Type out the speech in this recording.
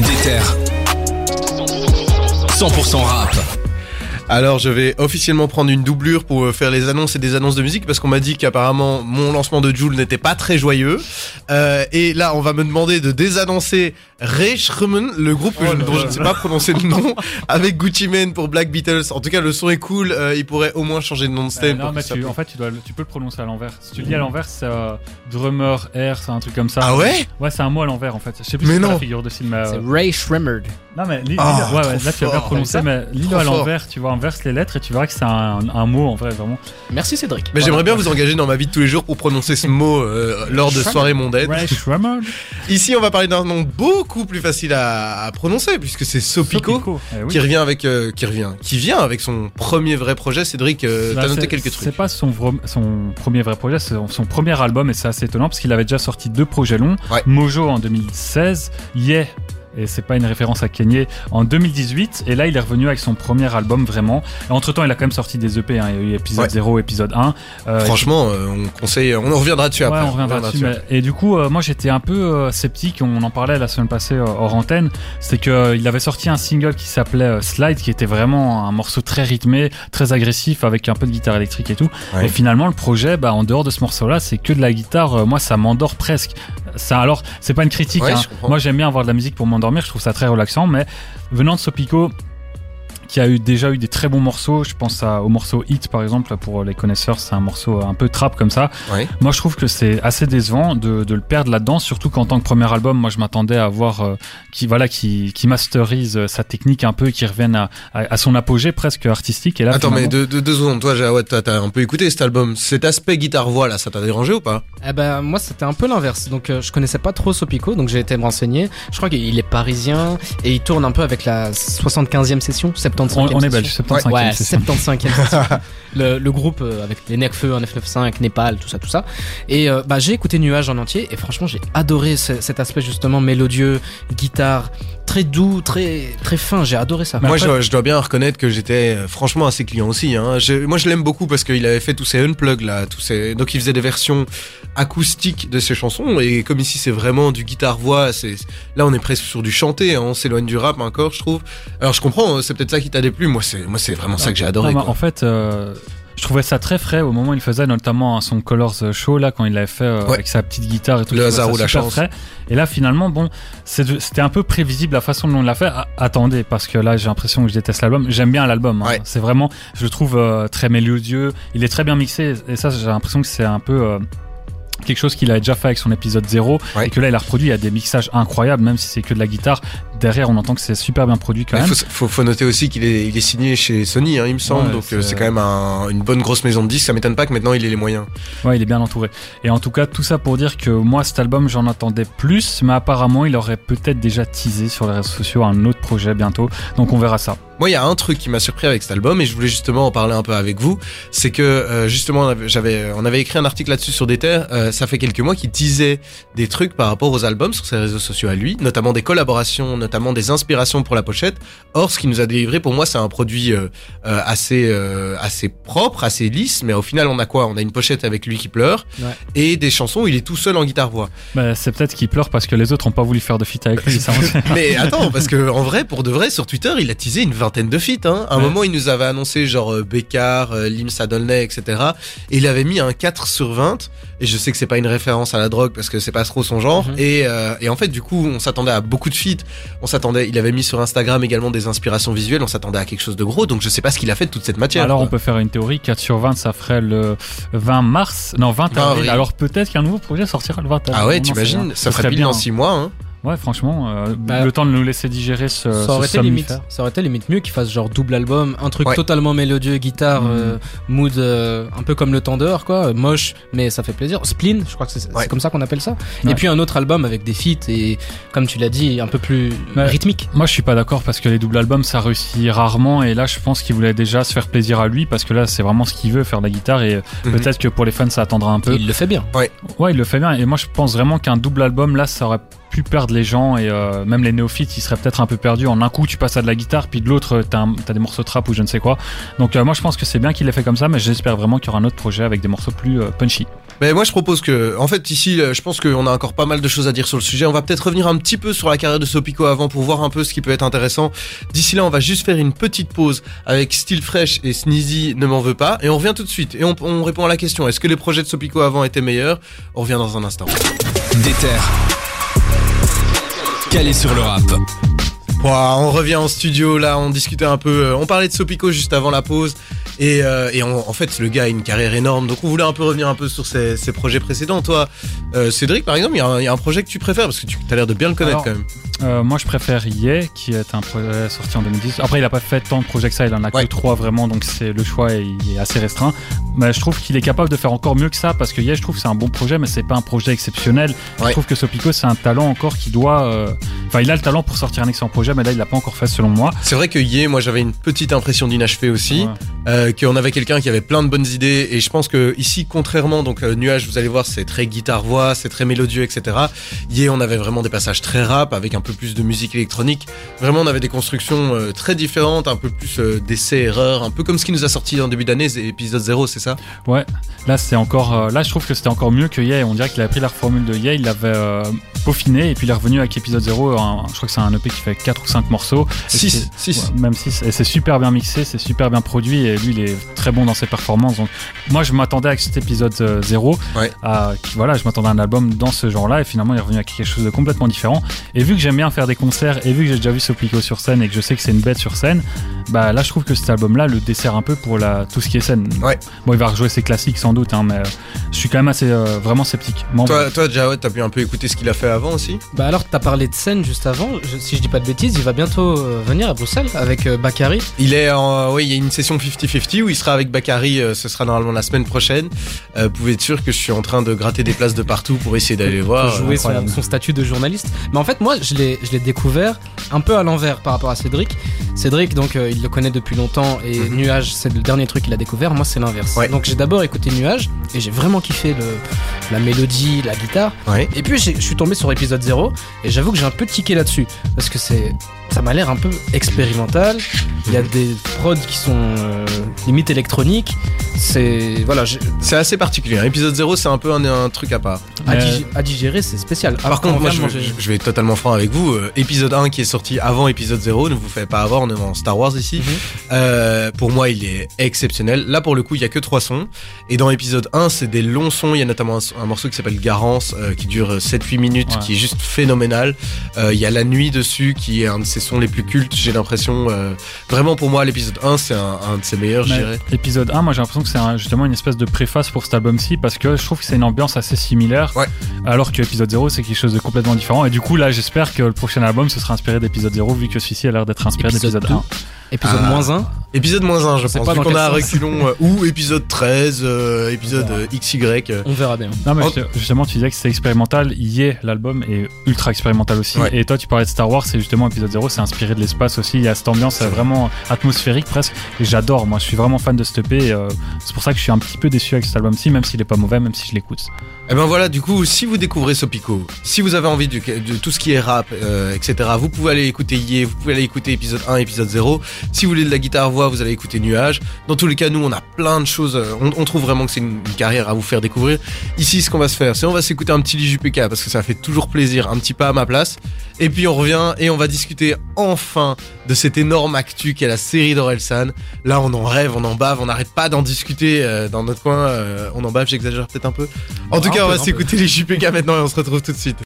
Déter. 100% rap. Alors je vais officiellement prendre une doublure pour euh, faire les annonces et des annonces de musique parce qu'on m'a dit qu'apparemment mon lancement de Joule n'était pas très joyeux. Euh, et là on va me demander de désannoncer Reichrumen, le groupe Oh dont je ne sais pas prononcer le nom, avec Gucci Mane pour Black Beatles. En tout cas le son est cool, euh, il pourrait au moins changer de nom de Euh, stem. non, mais tu, en fait, tu, dois, tu peux le prononcer à l'envers. Si tu le dis à l'envers, c'est euh, drummer, air, c'est un truc comme ça. Ah ouais Ouais, c'est un mot à l'envers en fait. Je sais plus Mais si c'est quoi non. la figure de euh, C'est Ray Shrimmered. Non, mais li- li- ouais, ouais, trop là tu vas bien Comme mais lis-le Trop à l'envers, tu vois, inverse les lettres et tu verras que c'est un, un mot en vrai, vraiment. Merci Cédric. Mais Voilà. j'aimerais bien vous engager dans ma vie de tous les jours pour prononcer ce mot euh, lors de soirées mondaines. Ici on va parler d'un nom beaucoup plus facile à, à prononcer puisque c'est Sopico. Sopico, eh oui. Qui revient avec, euh, qui revient, qui vient avec son premier vrai projet. Cédric, euh, t'as noté c'est- quelques C'est trucs. pas son, vro- son premier vrai projet, c'est son, son premier album et c'est assez étonnant parce qu'il avait déjà sorti deux projets longs. Ouais. Mojo en 2016, Yeah. Et c'est pas une référence à Kanye en 2018 et là il est revenu avec son premier album vraiment. Entre temps il a quand même sorti des EP, hein. il y a eu épisode Ouais. 0, épisode 1. Euh, Franchement, euh, on conseille, on en reviendra dessus Ouais, après. on reviendra dessus. mais- Et du coup, euh, moi j'étais un peu sceptique, on en parlait la semaine passée hors antenne, c'est que euh, il avait sorti un single qui s'appelait Slide, qui était vraiment un morceau très rythmé, très agressif, avec un peu de guitare électrique et tout. Ouais. Et finalement, le projet, bah, en dehors de ce morceau-là, c'est que de la guitare, moi ça m'endort presque. Ça, alors, c'est pas une critique, Ouais, hein. moi j'aime bien avoir de la musique pour m'endormir, je trouve ça très relaxant, mais venant de Sopico, qui a eu déjà eu des très bons morceaux. Je pense à, au morceau Hit par exemple pour les connaisseurs, c'est un morceau un peu trap comme ça. Ouais. Moi je trouve que c'est assez décevant de, de le perdre là-dedans, surtout qu'en tant que premier album, moi je m'attendais à voir euh, qui voilà qui, qui masterise euh, sa technique un peu, qui revienne à, à, à son apogée presque artistique. Et là, Attends, mais deux, deux, deux secondes. Toi, ouais, t'as un peu écouté cet album. Cet aspect guitare-voix là, ça t'a dérangé ou pas? Eh ben moi c'était un peu l'inverse. Donc euh, je connaissais pas trop Sopico, donc j'ai été me renseigner. Je crois qu'il est parisien et il tourne un peu avec la 75e session, 75e on, on est belge, 75 Ouais, session. 75e session. le, le groupe euh, avec les Necfeu, 995, Népal, tout ça, tout ça. Et euh, bah, j'ai écouté Nuage en entier et franchement j'ai adoré ce- cet aspect justement mélodieux, guitare, très doux, très très fin. J'ai adoré ça. Moi, après- je, dois- je dois bien reconnaître que j'étais euh, franchement assez client aussi. Hein. Je- moi, je l'aime beaucoup parce qu'il avait fait tous ses unplugs là, tous ses... donc il faisait des versions acoustiques de ses chansons. Et comme ici, c'est vraiment du guitare-voix, c'est là, on est presque sur du chanté. Hein. On s'éloigne du rap encore, je trouve. Alors, je comprends. hein, C'est peut-être ça qui t'a déplu. Moi, c'est moi, c'est vraiment ça que j'ai adoré. Non, en fait, euh, je trouvais ça très frais au moment où il faisait notamment son Colors Show là quand il l'avait fait euh, Ouais. avec sa petite guitare et tout. Le hasard ou la chance. frais. Et là finalement bon, c'était un peu prévisible la façon dont on l'a fait. Ah, attendez parce que là j'ai l'impression que je déteste l'album. J'aime bien l'album. hein. Ouais. C'est vraiment, je le trouve euh, très mélodieux. Il est très bien mixé et ça j'ai l'impression que c'est un peu euh, quelque chose qu'il a déjà fait avec son épisode 0 Ouais. et que là il a reproduit. Il y a des mixages incroyables même si c'est que de la guitare. Derrière on entend que c'est super bien produit quand Il même. faut, faut, faut noter aussi qu'il est, il est signé chez Sony, hein, il me semble. Ouais, donc euh, c'est- quand même un- une bonne grosse maison de disques. Ça m'étonne pas que maintenant il ait les moyens. Ouais, il est bien entouré. Et en tout cas, tout ça pour dire que moi, cet album, j'en attendais plus, mais apparemment, il aurait peut-être déjà teasé sur les réseaux sociaux un autre projet bientôt. Donc on verra ça. Moi, il y a un truc qui m'a surpris avec cet album et je voulais justement en parler un peu avec vous. C'est que euh, justement, on avait- j'avais, on avait écrit un article là-dessus sur Déter. Euh, ça fait quelques mois qu'il disait des trucs par rapport aux albums sur ses réseaux sociaux à lui, notamment des collaborations, notamment des inspirations pour la pochette. Or, ce qu'il nous a délivré, pour moi, c'est un produit euh, euh, assez, euh, assez propre, assez lisse. Mais au final, on a quoi? On a une pochette avec lui qui pleure Ouais. et des chansons où il est tout seul en guitare-voix. Bah, c'est peut-être qu'il pleure parce que les autres ont pas voulu faire de feat avec lui. ça. Mais attends, parce que en vrai, pour de vrai, sur Twitter, il a teasé une vingtaine de feats. Hein. À un Ouais. moment, il nous avait annoncé genre euh, Bécard, euh, Lim Sadolnay, etc. Et il avait mis un 4 sur 20. Et je sais que c'est pas une référence à la drogue parce que c'est pas trop son genre. Mhm. et, euh, et en fait, du coup, on s'attendait à beaucoup de feats. On s'attendait, il avait mis sur Instagram également des inspirations visuelles. On s'attendait à quelque chose de gros. Donc je sais pas ce qu'il a fait de toute cette matière. Alors on peut faire une théorie. 4 sur 20, ça ferait le 20 mars. Non, 20 20 avril. Alors peut-être qu'un nouveau projet sortira le 20 avril. Ah ouais, t'imagines. Ça Ce ferait serait pile dans 6 mois. Hein. Ouais, franchement, euh, Bah, le temps de nous laisser digérer ce, ça aurait ce été limite ça aurait été limite mieux qu'il fasse genre double album un truc Ouais. totalement mélodieux guitare Mhm. euh, mood euh, un peu comme le temps dehors quoi moche mais ça fait plaisir spleen je crois que c'est Ouais. comme ça qu'on appelle ça Ouais. et puis un autre album avec des feats et comme tu l'as dit un peu plus Ouais. rythmique Moi, je suis pas d'accord parce que les doubles albums, ça réussit rarement. Et là, je pense qu'il voulait déjà se faire plaisir à lui parce que là, c'est vraiment ce qu'il veut, faire de la guitare. Et Mhm. peut-être que pour les fans, ça attendra un peu. il le fait bien Ouais, il le fait bien. Et moi, je pense vraiment qu'un double album, là, ça aurait pu perdre les gens et euh, même les néophytes, ils seraient peut-être un peu perdus. En un coup, tu passes à de la guitare, puis de l'autre, t'as, t'as des morceaux de trap ou je ne sais quoi. Donc, euh, moi, je pense que c'est bien qu'il l'ait fait comme ça, mais j'espère vraiment qu'il y aura un autre projet avec des morceaux plus euh, punchy. Mais moi je propose que, en fait ici, je pense qu'on a encore pas mal de choses à dire sur le sujet. On va peut-être revenir un petit peu sur la carrière de Sopico avant pour voir un peu ce qui peut être intéressant. D'ici là, on va juste faire une petite pause avec Steel Fresh et Sneezy ne m'en veut pas, et on revient tout de suite et on, on répond à la question est-ce que les projets de Sopico avant étaient meilleurs? On revient dans un instant. Déter. Calé sur le rap. On revient en studio là, on discutait un peu, euh, on parlait de Sopico juste avant la pause et, euh, et on- en fait le gars a une carrière énorme donc on voulait un peu revenir un peu sur ses, ses projets précédents. Toi, euh, Cédric par exemple, il y, a un- il y a un projet que tu préfères parce que tu as l'air de bien le connaître Alors, quand même. Euh, moi, je préfère Ye, qui est un projet sorti en 2010. Après, il a pas fait tant de projets que ça, il en a Ouais. que trois vraiment, donc c'est le choix est, il est assez restreint. Mais je trouve qu'il est capable de faire encore mieux que ça, parce que Ye, je trouve que c'est un bon projet, mais c'est pas un projet exceptionnel. Ouais. Je trouve que Sopico, c'est un talent encore qui doit. euh, Enfin, il a le talent pour sortir un excellent projet, mais là, il l'a pas encore fait selon moi. C'est vrai que Yé, moi j'avais une petite impression d'inachevé aussi, Ouais. euh, qu'on avait quelqu'un qui avait plein de bonnes idées et je pense que ici contrairement donc euh, Nuage vous allez voir c'est très guitare voix, c'est très mélodieux etc. Yé on avait vraiment des passages très rap avec un peu plus de musique électronique. Vraiment on avait des constructions euh, très différentes, un peu plus euh, d'essais erreurs, un peu comme ce qui nous a sorti en début d'année, épisode 0 c'est ça? Ouais, là c'est encore, euh, là je trouve que c'était encore mieux que Ye. On dirait qu'il avait pris la formule de Ye, il l'avait peaufiné et puis il est revenu avec épisode 0. un- je crois que c'est un EP qui fait 4 ou 5 morceaux. Et 6 c'est- 6 Ouais, même 6 et c'est super bien mixé, c'est super bien produit et lui il est très bon dans ses performances. Donc moi je m'attendais avec cet épisode 0 Ouais. à qui- voilà, je m'attendais à un album dans ce genre-là et finalement il est revenu avec quelque chose de complètement différent. Et vu que j'aime bien faire des concerts et vu que j'ai déjà vu Soplico sur scène et que je sais que c'est une bête sur scène, bah là je trouve que cet album-là le dessert un peu pour la tout ce qui est scène. Ouais. Bon il va rejouer ses classiques sans doute, hein, mais euh, je suis quand même assez euh, vraiment sceptique. Toi, toi déjà ouais, t'as pu un peu écouter ce qu'il a fait avant aussi? Bah alors, t'as parlé de scène juste avant. Je- si je dis pas de bêtises, il va bientôt euh, venir à Bruxelles avec euh, Bakary. Il est en, oui, il y a une session 50-50 où il sera avec Bakary, euh, ce sera normalement la semaine prochaine. Euh, vous pouvez être sûr que je suis en train de gratter des places de partout pour essayer d'aller voir. pour jouer son, son statut de journaliste. Mais en fait, moi, je l'ai, je l'ai découvert un peu à l'envers par rapport à Cédric. Cédric, donc, euh, il le connaît depuis longtemps et Mhm. Nuage, c'est le dernier truc qu'il a découvert. Moi, c'est l'inverse. Ouais. Donc, j'ai d'abord écouté Nuage et j'ai vraiment kiffé le, la mélodie, la guitare. Ouais. Et puis, je suis tombé sur l'épisode 0 et j'avoue que j'ai un peu tiqué là-dessus parce que c'est. Ça m'a l'air un peu expérimental. Il y a des prods qui sont euh, limite électroniques. C'est. Voilà, C'est assez particulier. Épisode 0, c'est un peu un, un truc à part. à, Mais- dig- à digérer, c'est spécial. Par Après, contre, on moi, je, je- vais être totalement franc avec vous. Euh, épisode 1 qui est sorti avant épisode 0, ne vous faites pas avoir, on est en Star Wars ici. Mhm. Euh, pour moi, il est exceptionnel. Là, pour le coup, il y a que trois sons. Et dans épisode 1, c'est des longs sons. Il y a notamment un, un morceau qui s'appelle Garance, euh, qui dure 7-8 minutes, Ouais. qui est juste phénoménal. Euh, il y a La Nuit dessus, qui est un de ses sons les plus cultes, j'ai l'impression. euh, vraiment, pour moi, l'épisode 1, c'est un, un de ses meilleurs, je dirais. Épisode 1, moi j'ai l'impression que c'est un- justement une espèce de préface pour cet album-ci parce que je trouve que c'est une ambiance assez similaire. Ouais. Alors que épisode 0 c'est quelque chose de complètement différent. Et du coup là j'espère que le prochain album ce sera inspiré d'épisode 0 vu que celui-ci a l'air d'être inspiré Épisode d'épisode 2. 1. Épisode moins 1. Épisode moins 1, je pense. pas Vu qu'on a un reculon, euh, ou épisode 13, euh, épisode euh, XY. euh. On verra bien. Non mais Oh. justement tu disais que c'était expérimental, y est l'album est ultra expérimental aussi. Ouais. Et toi tu parlais de Star Wars, c'est justement épisode 0, c'est inspiré de l'espace aussi, il y a cette ambiance euh, vraiment atmosphérique presque. Et j'adore, moi je suis vraiment fan de ce EP. C'est pour ça que je suis un petit peu déçu avec cet album-ci, même s'il est pas mauvais, même si je l'écoute. Et ben voilà, du coup, si vous découvrez Sopico, si vous avez envie de, tout ce qui est rap, euh, etc., vous pouvez aller écouter Yé, vous pouvez aller écouter épisode 1, épisode 0. Si vous voulez de la guitare voix, vous allez écouter Nuage. Dans tous les cas, nous, on a plein de choses. euh, On, trouve vraiment que c'est une, carrière à vous faire découvrir. Ici, ce qu'on va se faire, c'est on va s'écouter un petit Lijupeka parce que ça fait toujours plaisir, un petit pas à ma place. Et puis on revient et on va discuter enfin de cette énorme actu qu'est la série d'Orelsan. Là, on en rêve, on en bave, on n'arrête pas d'en discuter euh, dans notre coin. euh, on en bave, j'exagère peut-être un peu. En tout Un cas, on peu, va un s'écouter les JPK maintenant et on se retrouve tout de suite.